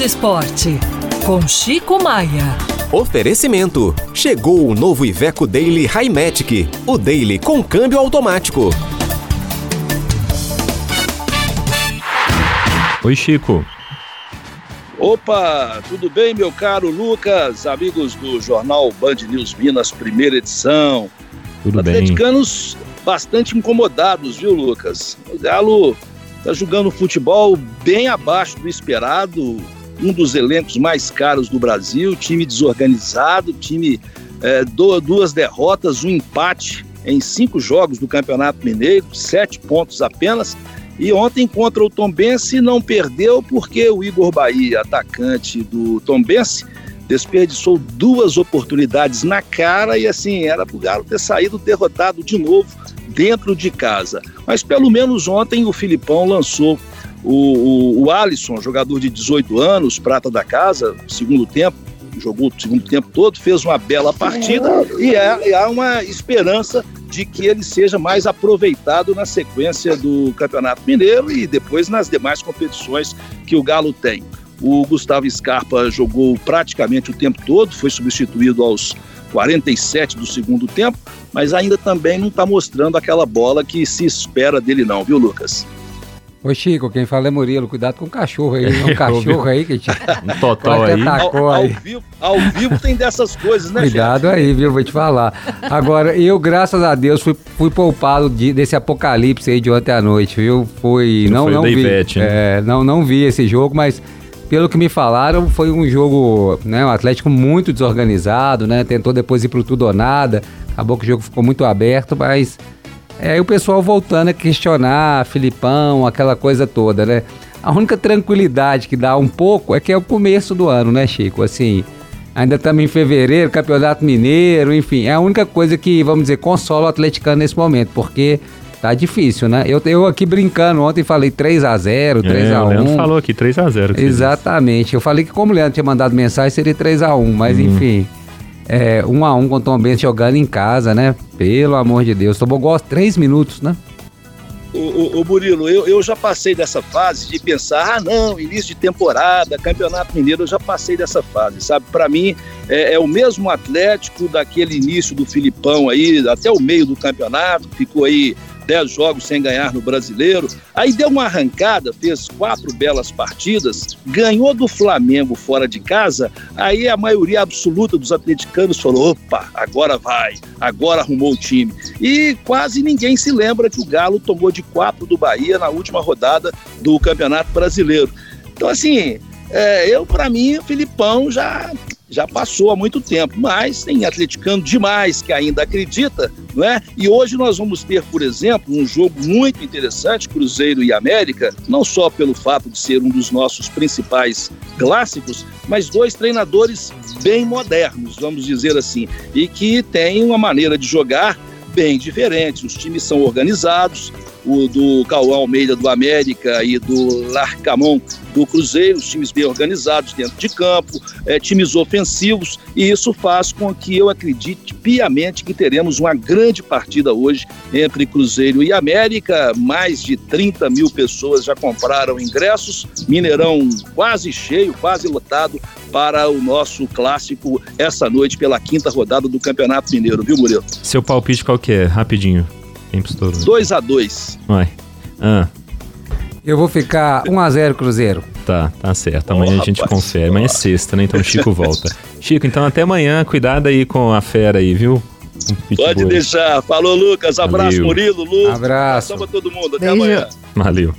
Esporte, com Chico Maia. Oferecimento. Chegou o novo Iveco Daily Highmatic. O Daily com câmbio automático. Oi, Chico. Opa, tudo bem, meu caro Lucas, amigos do jornal Band News Minas, primeira edição. Tudo Atleticanos bem. bastante incomodados, viu, Lucas? O Galo tá jogando futebol bem abaixo do esperado, um dos elencos mais caros do Brasil, time desorganizado, time é, duas derrotas, um empate em cinco jogos do Campeonato Mineiro, sete pontos apenas. E ontem contra o Tombense não perdeu porque o Igor Bahia, atacante do Tombense, desperdiçou duas oportunidades na cara e assim era para o Galo ter saído derrotado de novo dentro de casa. Mas pelo menos ontem o Filipão lançou o, o, o Alisson, jogador de 18 anos, prata da casa, segundo tempo, jogou o segundo tempo todo, fez uma bela partida e, é, e há uma esperança de que ele seja mais aproveitado na sequência do Campeonato Mineiro e depois nas demais competições que o Galo tem. O Gustavo Scarpa jogou praticamente o tempo todo, foi substituído aos 47 do segundo tempo, mas ainda também não está mostrando aquela bola que se espera dele não, viu, Lucas? Ô Chico, quem fala é Murilo, cuidado com o cachorro aí, um cachorro aí que te um total aí. Ao, ao, Vivo, ao vivo tem dessas coisas, né, Cuidado gente? aí, viu, vou te falar. Agora, eu, graças a Deus, fui, fui poupado de, desse apocalipse aí de ontem à noite, viu? Foi, não, não, não vi, Ivete, né? é, não, não vi esse jogo, mas pelo que me falaram, foi um jogo, né, um Atlético muito desorganizado, né? Tentou depois ir pro tudo ou nada. Acabou que o jogo ficou muito aberto, mas é, aí o pessoal voltando a questionar, Filipão, aquela coisa toda, né? A única tranquilidade que dá um pouco é que é o começo do ano, né, Chico? Assim, ainda estamos em fevereiro, Campeonato Mineiro, enfim, é a única coisa que, vamos dizer, consola o atleticano nesse momento, porque tá difícil, né? Eu, eu aqui brincando ontem falei 3 a 0 3 é, a 1 O Leandro falou aqui 3 a 0 Exatamente. Eu falei que como o Leandro tinha mandado mensagem, seria 3 a 1 mas hum. enfim é, um a um com o Tom Benz jogando em casa, né? Pelo amor de Deus. Tomou gol três minutos, né? O, Murilo, eu, eu já passei dessa fase de pensar, ah não, início de temporada, Campeonato Mineiro, eu já passei dessa fase, sabe? Para mim é, é, o mesmo Atlético daquele início do Filipão aí, até o meio do campeonato, ficou aí 10 jogos sem ganhar no brasileiro. Aí deu uma arrancada, fez quatro belas partidas, ganhou do Flamengo fora de casa. Aí a maioria absoluta dos atleticanos falou: opa, agora vai, agora arrumou o time. E quase ninguém se lembra que o Galo tomou de quatro do Bahia na última rodada do Campeonato Brasileiro. Então, assim, é, eu, para mim, o Filipão já já passou há muito tempo, mas tem atleticano demais que ainda acredita, não é? E hoje nós vamos ter, por exemplo, um jogo muito interessante, Cruzeiro e América, não só pelo fato de ser um dos nossos principais clássicos, mas dois treinadores bem modernos, vamos dizer assim, e que têm uma maneira de jogar bem diferente. Os times são organizados, o do Cauã Almeida do América e do Larcamon do Cruzeiro, os times bem organizados dentro de campo, é, times ofensivos, e isso faz com que eu acredite piamente que teremos uma grande partida hoje entre Cruzeiro e América. Mais de 30 mil pessoas já compraram ingressos, Mineirão quase cheio, quase lotado para o nosso clássico essa noite pela quinta rodada do Campeonato Mineiro, viu, Murilo? Seu palpite qual que é? Rapidinho. Tempo estourou. 2x2. Vai. Ah. Eu vou ficar 1x0 Cruzeiro. Tá, tá certo. Amanhã oh, a gente rapaz, confere. Amanhã é sexta, né? Então o Chico volta. Chico, então até amanhã. Cuidado aí com a fera aí, viu? Um Pode deixar. Falou, Lucas. Abraço, Valeu. Murilo, Lucas. Abraço. Abraço pra todo mundo. Até Beijo. amanhã. Valeu.